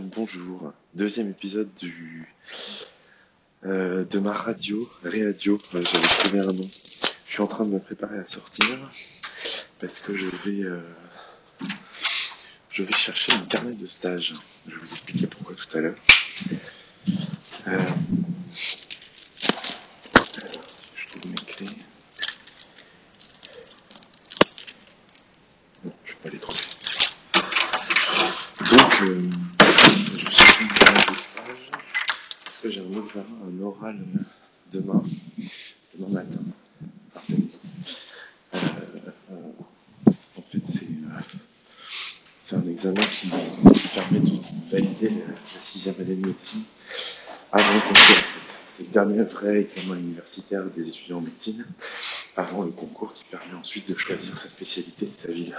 bonjour. Deuxième épisode du euh, de ma radio, Réadio. Euh, J'avais trouvé un nom. Je suis en train de me préparer à sortir parce que je vais euh, je vais chercher mon carnet de stage. Je vais vous expliquer pourquoi tout à l'heure. Euh, alors, si je trouve mes clés. Non, je vais pas les trouver. Donc, euh, je cherche mon carnet de stage parce que j'ai un examen, un oral demain, demain matin. Samedi. Euh, euh, en fait, c'est euh, c'est un examen qui, permet de valider la, sixième année de médecine avant le concours. C'est le dernier vrai examen universitaire des étudiants en médecine avant le concours qui permet ensuite de choisir sa spécialité et sa ville.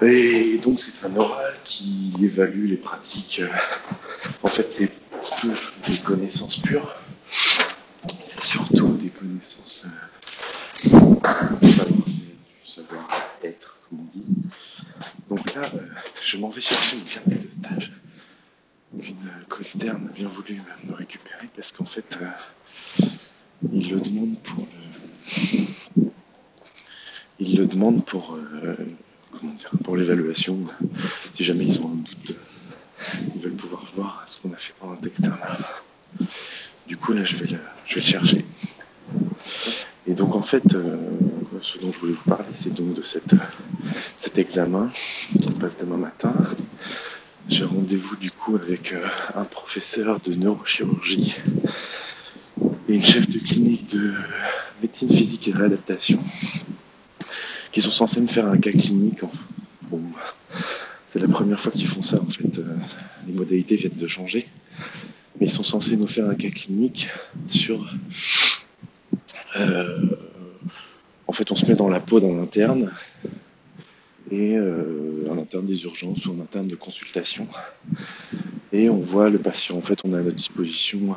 Et donc c'est un oral qui évalue les pratiques. En fait, c'est des connaissances pures. C'est surtout des connaissances euh, du savoir-être, comme on dit. Donc là, euh, je m'en vais chercher une carnet de stage qu'une euh, co-externe a bien voulu me- récupérer parce qu'en fait, euh, il le demande pour le, il le demande pour, comment dire, pour l'évaluation. Si jamais ils ont un doute, euh, ils veulent pouvoir voir ce qu'on a fait pendant l'externe. Du coup, là, je vais le, le chercher. Et donc, en fait, euh, ce dont je voulais vous parler, c'est donc de cet examen qui se passe demain matin. J'ai rendez-vous du coup avec euh, un professeur de neurochirurgie et une chef de clinique de médecine physique et réadaptation qui sont censés me faire un cas clinique. C'est la première fois qu'ils font ça en fait. Euh, les modalités viennent de changer, mais ils sont censés nous faire un cas clinique sur. euh, en fait, on se met dans la peau d'un interne et euh, un interne des urgences ou un interne de consultation et on voit le patient. En fait, on a à notre disposition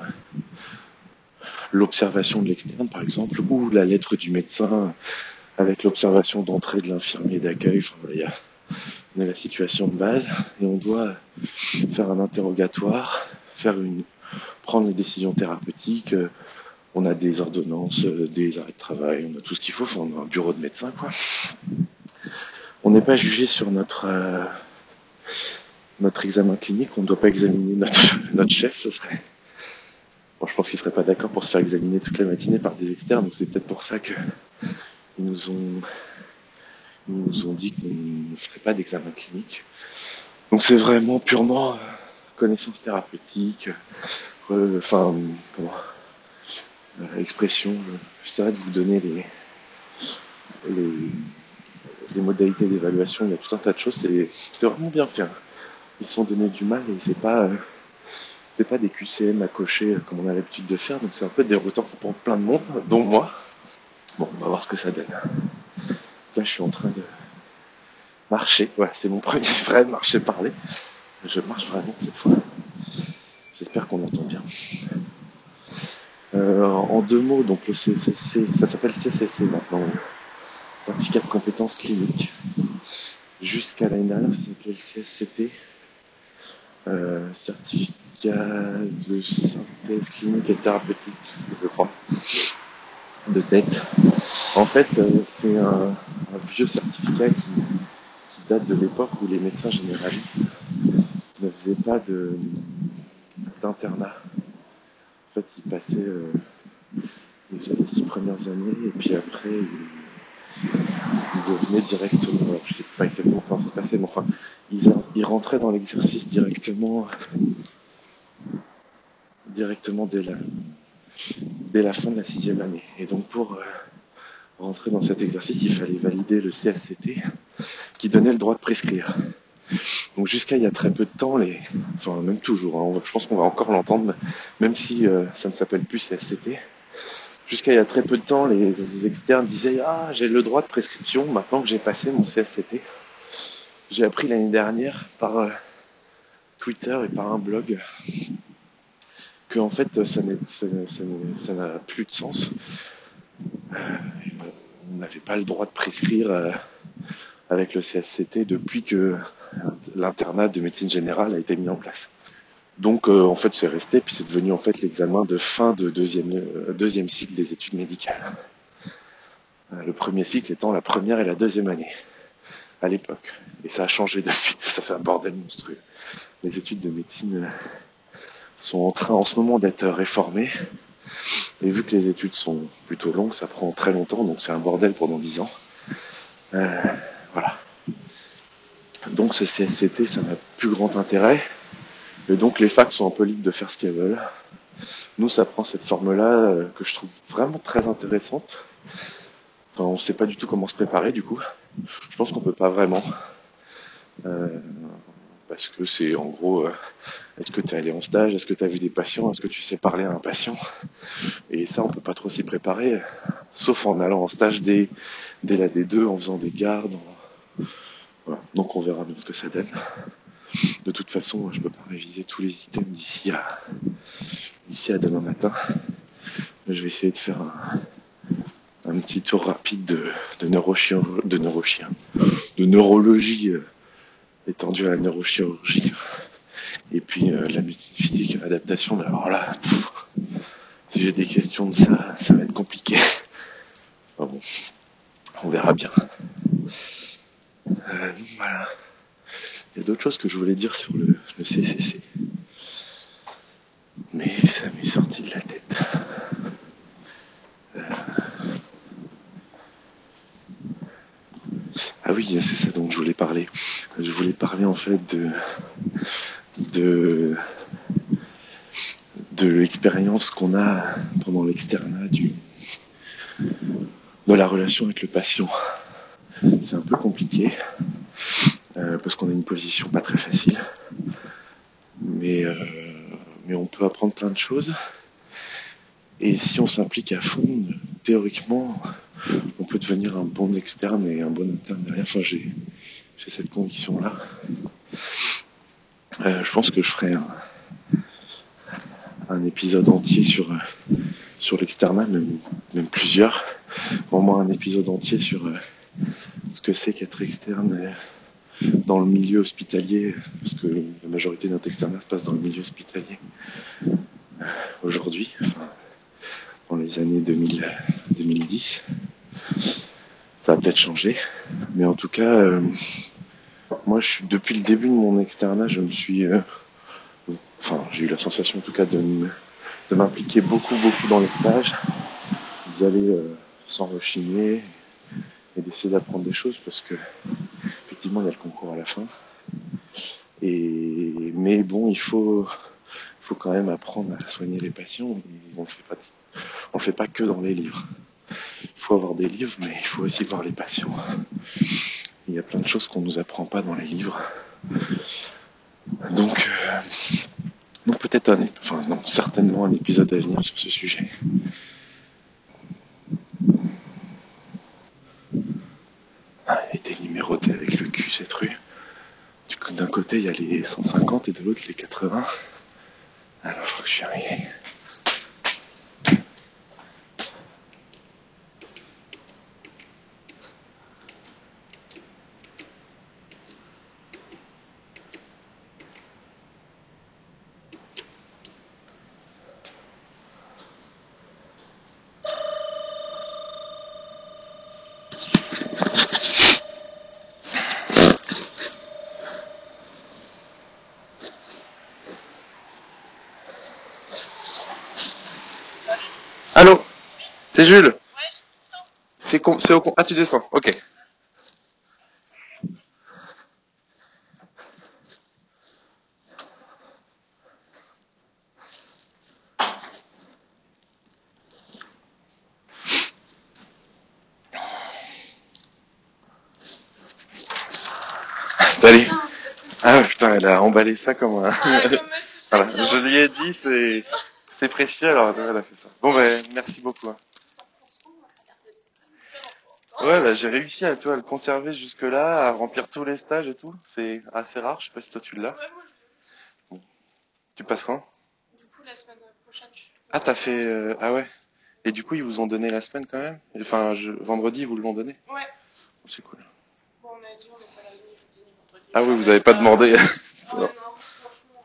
l'observation de l'externe, par exemple, ou la lettre du médecin avec l'observation d'entrée de l'infirmier d'accueil. Il y a, on a la situation de base et on doit faire un interrogatoire, faire une, prendre les décisions thérapeutiques. euh, On a des ordonnances, euh, des arrêts de travail, on a tout ce qu'il faut. On a un bureau de médecin, quoi. On n'est pas jugé sur notre euh, notre examen clinique. On ne doit pas examiner notre notre chef. Ce serait Bon, je pense qu'ils seraient pas d'accord pour se faire examiner toute la matinée par des externes, donc c'est peut-être pour ça que ils nous ont nous ont dit qu'on ne ferait pas d'examen clinique. Donc c'est vraiment purement euh, connaissance thérapeutique, euh, enfin comment euh, expression. euh, J'essaierai de vous donner les modalités d'évaluation. Il y a tout un tas de choses. C'est vraiment bien fait. hein. Ils se sont donné du mal et c'est pas euh, c'est pas des QCM à cocher euh, comme on a l'habitude de faire, donc c'est un peu déroutant pour plein de monde, dont moi. Bon, on va voir ce que ça donne. Je suis en train de marcher. Voilà, c'est mon premier vrai marcher parler. Je marche vraiment cette fois. J'espère qu'on entend bien. Euh, en deux mots, donc le CCC, ça s'appelle CCC maintenant, certificat de compétences cliniques. Jusqu'à dernière, ça s'appelait le CSCP, euh, certificat de synthèse clinique et thérapeutique, je crois, de tête. En fait, euh, c'est un, vieux certificat qui, date de l'époque où les médecins généralistes ne faisaient pas d'internat. En fait, ils passaient, euh, les six premières années et puis après, ils, devenaient directement, je sais pas exactement comment ça se passait, mais enfin, ils, ils rentraient dans l'exercice directement, directement dès la, dès la fin de la sixième année. Et donc pour euh, rentrer dans cet exercice, il fallait valider le CSCT qui donnait le droit de prescrire. Donc jusqu'à il y a très peu de temps, les, enfin même toujours, hein, je pense qu'on va encore l'entendre, même si euh, ça ne s'appelle plus CSCT. Jusqu'à il y a très peu de temps, les, les externes disaient ah j'ai le droit de prescription maintenant que j'ai passé mon CSCT. J'ai appris l'année dernière par euh, Twitter et par un blog en fait ça n'a plus de sens. Euh, on n'avait pas le droit de prescrire euh, avec le CSCT depuis que l'internat de médecine générale a été mis en place. Donc euh, en fait c'est resté, puis c'est devenu en fait l'examen de fin de deuxième, cycle des études médicales. Le premier cycle étant la première et la deuxième année à l'époque. Et ça a changé depuis, ça c'est un bordel monstrueux. Les études de médecine sont en train en ce moment d'être réformées. Et vu que les études sont plutôt longues, ça prend très longtemps, donc c'est un bordel pendant dix ans. Euh, voilà. Donc ce CSCT, ça n'a plus grand intérêt. Et donc les facs sont un peu libres de faire ce qu'elles veulent. Nous, ça prend cette forme-là euh, que je trouve vraiment très intéressante. Enfin, on ne sait pas du tout comment se préparer du coup. Je pense qu'on peut pas vraiment. Euh, parce que c'est en gros, euh, est-ce que tu es allé en stage, est-ce que tu as vu des patients, est-ce que tu sais parler à un patient? Et ça, on peut pas trop s'y préparer, sauf en allant en stage dès, dès la D2, en faisant des gardes. Voilà. Donc on verra bien ce que ça donne. De toute façon, je peux pas réviser tous les items d'ici à, d'ici à demain matin. Je vais essayer de faire un, un petit tour rapide de, de de neurochien, de neurologie euh, étendue à la neurochirurgie. Et puis euh, la médecine physique, l'adaptation. Mais alors là, si j'ai des questions de ça, ça va être compliqué. Enfin bon, on verra bien. Euh, voilà. Il y a d'autres choses que je voulais dire sur le, CCC. Mais ça m'est sorti de la tête. Euh, Ah oui, c'est voulais parler. Je voulais parler en fait de de l'expérience qu'on a pendant l'externat du de la relation avec le patient. C'est un peu compliqué euh, parce qu'on a une position pas très facile, mais euh, mais on peut apprendre plein de choses. Et si on s'implique à fond, théoriquement, on peut devenir un bon externe et un bon interne. Enfin, j'ai j'ai cette conviction-là. Euh, je pense que je ferai un, épisode entier sur, euh, sur l'externat, même, plusieurs. Au moins un épisode entier sur euh, ce que c'est qu'être externe dans le milieu hospitalier, parce que la majorité de notre externat se passe dans le milieu hospitalier aujourd'hui, enfin, dans les années 2000, 2010. Ça a peut-être changé, mais en tout cas, moi, je depuis le début de mon externat, je me suis, euh, enfin, j'ai eu la sensation en tout cas de, de m'impliquer beaucoup, beaucoup dans les stages, d'y aller euh, sans rechigner et d'essayer d'apprendre des choses parce que effectivement, il y a le concours à la fin. Et mais bon, il faut, faut quand même apprendre à soigner les patients. On le fait pas, le fait pas que dans les livres. Il faut avoir des livres, mais il faut aussi voir les patients. Il y a plein de choses qu'on nous apprend pas dans les livres. Donc, euh, peut-être un, enfin certainement un épisode à venir sur ce sujet. Ah, elle été numérotée avec le cul cette rue. D'un côté il y a les 150 et de l'autre les 80. Alors je crois que je suis arrivé. C'est Jules C'est au con- Ah tu descends, ok. Salut. Ah putain, elle a emballé ça comme un... Ah, voilà, je lui ai dit c'est c'est précieux alors elle a fait ça. Bon ben merci beaucoup. Hein. Ouais bah, j'ai réussi à, toi, à le conserver jusque là, à remplir tous les stages et tout. C'est assez rare, je sais pas si toi tu l'as. Ouais, moi, je. Tu passes quand? Du coup, la semaine prochaine, je. Ah t'as fait euh, ah ouais. Et du coup ils vous ont donné la semaine quand même? Enfin je... vendredi ils vous l'ont donné? Ouais. C'est cool. Bon, on a dit, on n'est pas là jeudi vendredi. Ah oui, vous avez pas demandé. Ah ouais, non, franchement,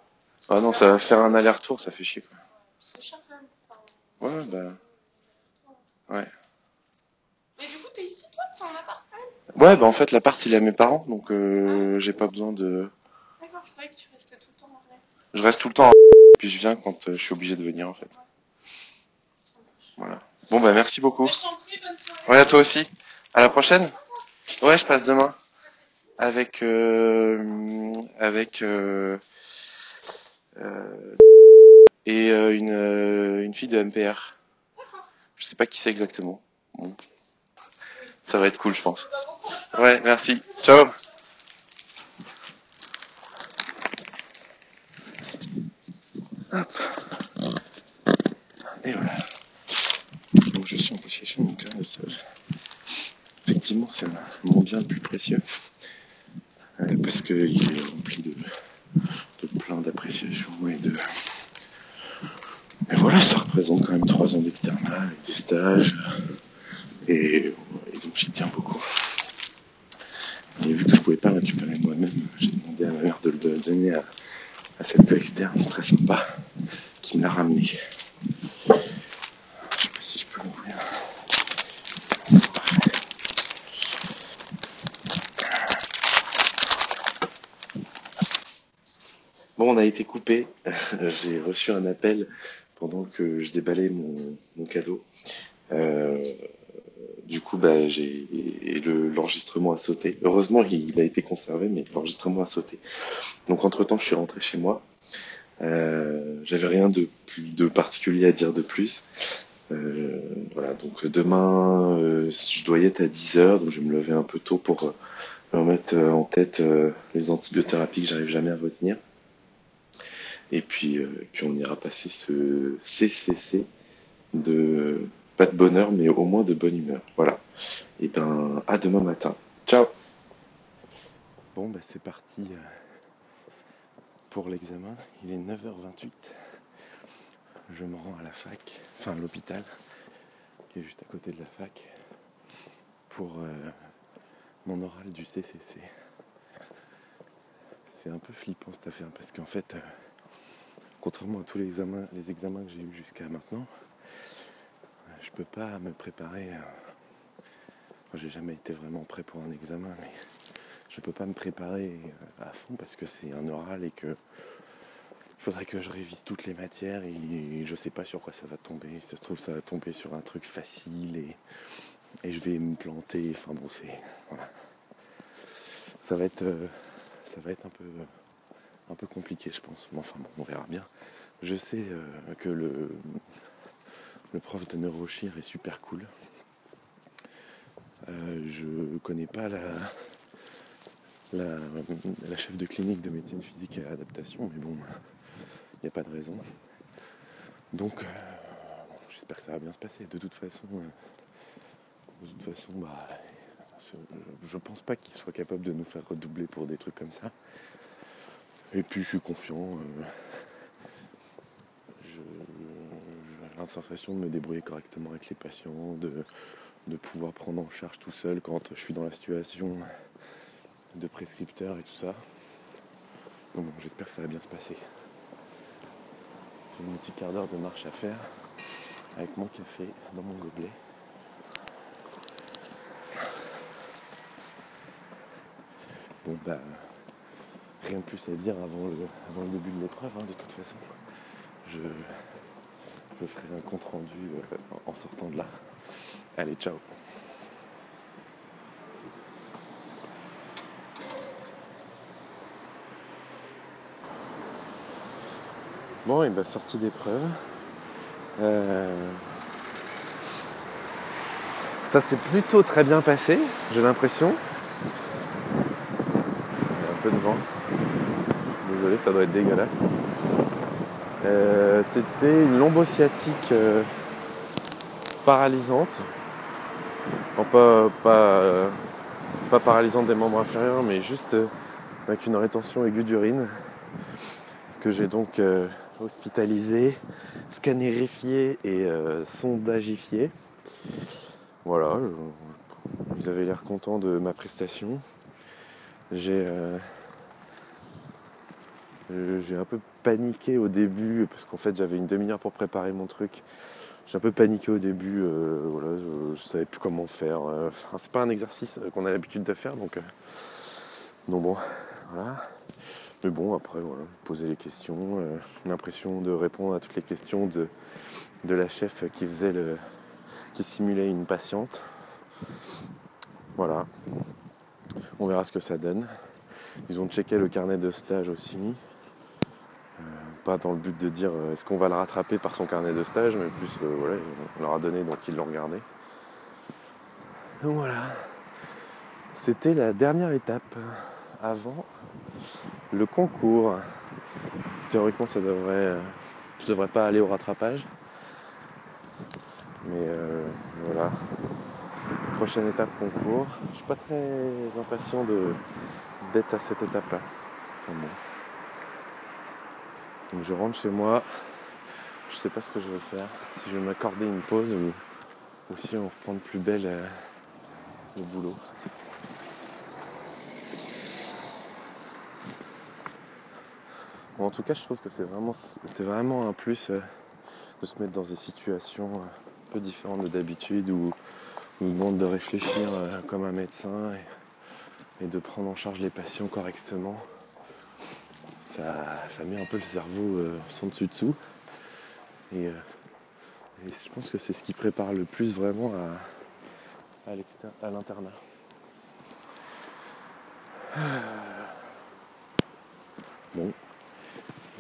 Ah non, ça va faire un aller-retour, ça fait chier quoi. c'est cher quand même. Enfin, Ouais, bah. Ouais. Toi en quand même Ouais, bah en fait, l'appart il est à mes parents, donc euh, j'ai pas besoin de. D'accord, je croyais que tu restais tout le temps en vrai. Je reste tout le temps, à... puis je viens quand euh, je suis obligé de venir en fait. Voilà. Bon bah merci beaucoup. Je t'en prie, bonne soirée. Ouais, à toi aussi. À la prochaine. Ouais, je passe demain avec euh, avec euh, euh, et euh, une euh, une fille de MPR. D'accord. Je sais pas qui c'est exactement. Bon. Ça va être cool, je pense. Ouais, merci. Ciao. Hop. Et voilà. Donc je suis en possession de mon carrossage. Effectivement, c'est mon bien le plus précieux. Euh, parce qu'il est rempli de, de plein d'appréciations et de. Et voilà, ça représente quand même trois ans d'externat avec des stages. Et, et donc j'y tiens beaucoup. Et vu que je pouvais pas le récupérer moi-même, j'ai demandé à ma mère à, cette peu externe très sympa qui me l'a ramené. Je sais pas si je peux l'ouvrir. Bon, on a été coupé. J'ai reçu un appel pendant que je déballais mon, mon cadeau. Euh, du coup, bah, j'ai et le- l'enregistrement a sauté. Heureusement, il, a été conservé, mais l'enregistrement a sauté. Donc, entre temps, je suis rentré chez moi. Euh, J'avais rien de de particulier à dire de plus. Euh, voilà. Donc, demain, euh, je dois y être à 10 heures, donc je vais me lever un peu tôt pour euh, me remettre euh, en tête euh, les antibiothérapies que j'arrive jamais à retenir. Et puis, et puis on ira passer ce CCC de pas de bonheur, mais au moins de bonne humeur. Voilà. Et ben, à demain matin. Ciao. Bon, bah c'est parti euh, pour l'examen. Il est 9h28. Je me rends à la fac, enfin à l'hôpital, qui est juste à côté de la fac, pour euh, mon oral du CCC. C'est un peu flippant cette affaire parce qu'en fait, euh, contrairement à tous les examens, que j'ai eus jusqu'à maintenant, peux pas me préparer. euh, j'ai jamais été vraiment prêt pour un examen, mais je peux pas me préparer euh, à fond parce que c'est un oral et que faudrait que je révise toutes les matières et je sais pas sur quoi ça va tomber. Ça se trouve, ça va tomber sur un truc facile et, et je vais me planter. Enfin bon, c'est voilà. Ça va être, euh, ça va être un peu, un peu compliqué, je pense. Mais enfin bon, on verra bien. Je sais que le, le prof de neurochir est super cool. Euh, je connais pas la, la, chef de clinique de médecine physique et adaptation, mais bon, il n'y a pas de raison. Donc, euh, j'espère que ça va bien se passer. De toute façon, euh, de toute façon, bah, je pense pas qu'il soit capable de nous faire redoubler pour des trucs comme ça. Et puis, je suis confiant. euh, je- j'ai la sensation de me débrouiller correctement avec les patients, de, de pouvoir prendre en charge tout seul quand je suis dans la situation de prescripteur et tout ça. Donc bon, j'espère que ça va bien se passer. J'ai mon petit quart d'heure de marche à faire avec mon café dans mon gobelet. Bon bah rien de plus à dire avant le, avant le début de l'épreuve hein, de toute façon. Je, je ferai un compte rendu euh, en sortant de là. Allez, ciao Bon, et bah sortie d'épreuve. Euh, Ça s'est plutôt très bien passé, j'ai l'impression. Il y a un peu de vent. Désolé, ça doit être dégueulasse. Euh, C'était une lombosciatique euh, paralysante. Euh, pas paralysante des membres inférieurs, mais juste avec une rétention aiguë d'urine que j'ai donc euh, hospitalisé, scannérifié et euh, sondagifié. Voilà, ils avaient l'air contents de ma prestation. J'ai J'ai un peu paniqué au début parce qu'en fait j'avais une demi-heure pour préparer mon truc. J'ai un peu paniqué au début, euh, voilà, je, je savais plus comment faire. euh, Enfin, c'est pas un exercice euh, qu'on a l'habitude de faire, euh, donc bon, voilà. Mais bon, après, voilà, poser les questions, euh, l'impression de répondre à toutes les questions de, de la chef qui faisait le, qui simulait une patiente. Voilà. On verra ce que ça donne. Ils ont checké le carnet de stage aussi. Pas dans le but de dire euh, est-ce qu'on va le rattraper par son carnet de stage, mais plus euh, voilà, on leur a donné donc ils l'ont regardé. Donc voilà. C'était la dernière étape avant le concours. Théoriquement ça devrait. euh, je devrais pas aller au rattrapage. Mais euh, voilà. Prochaine étape concours. Je suis pas très impatient de d'être à cette étape-là. Je rentre chez moi. Je sais pas ce que je vais faire. Si je vais m'accorder une pause ou, si on reprend plus belle euh, le boulot. Bon, en tout cas, je trouve que c'est vraiment, vraiment un plus euh, de se mettre dans des situations euh, un peu différentes de d'habitude où on nous demande de réfléchir euh, comme un médecin et de prendre en charge les patients correctement. Ça, met un peu le cerveau euh, sans dessus-dessous. Et, euh, et je pense que c'est ce qui prépare le plus vraiment à, l'internat. Bon,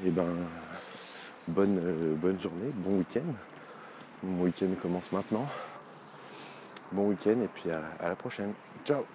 et ben, bonne, euh, bonne journée, bon week-end. Mon week-end commence maintenant. Bon week-end et puis à la prochaine. Ciao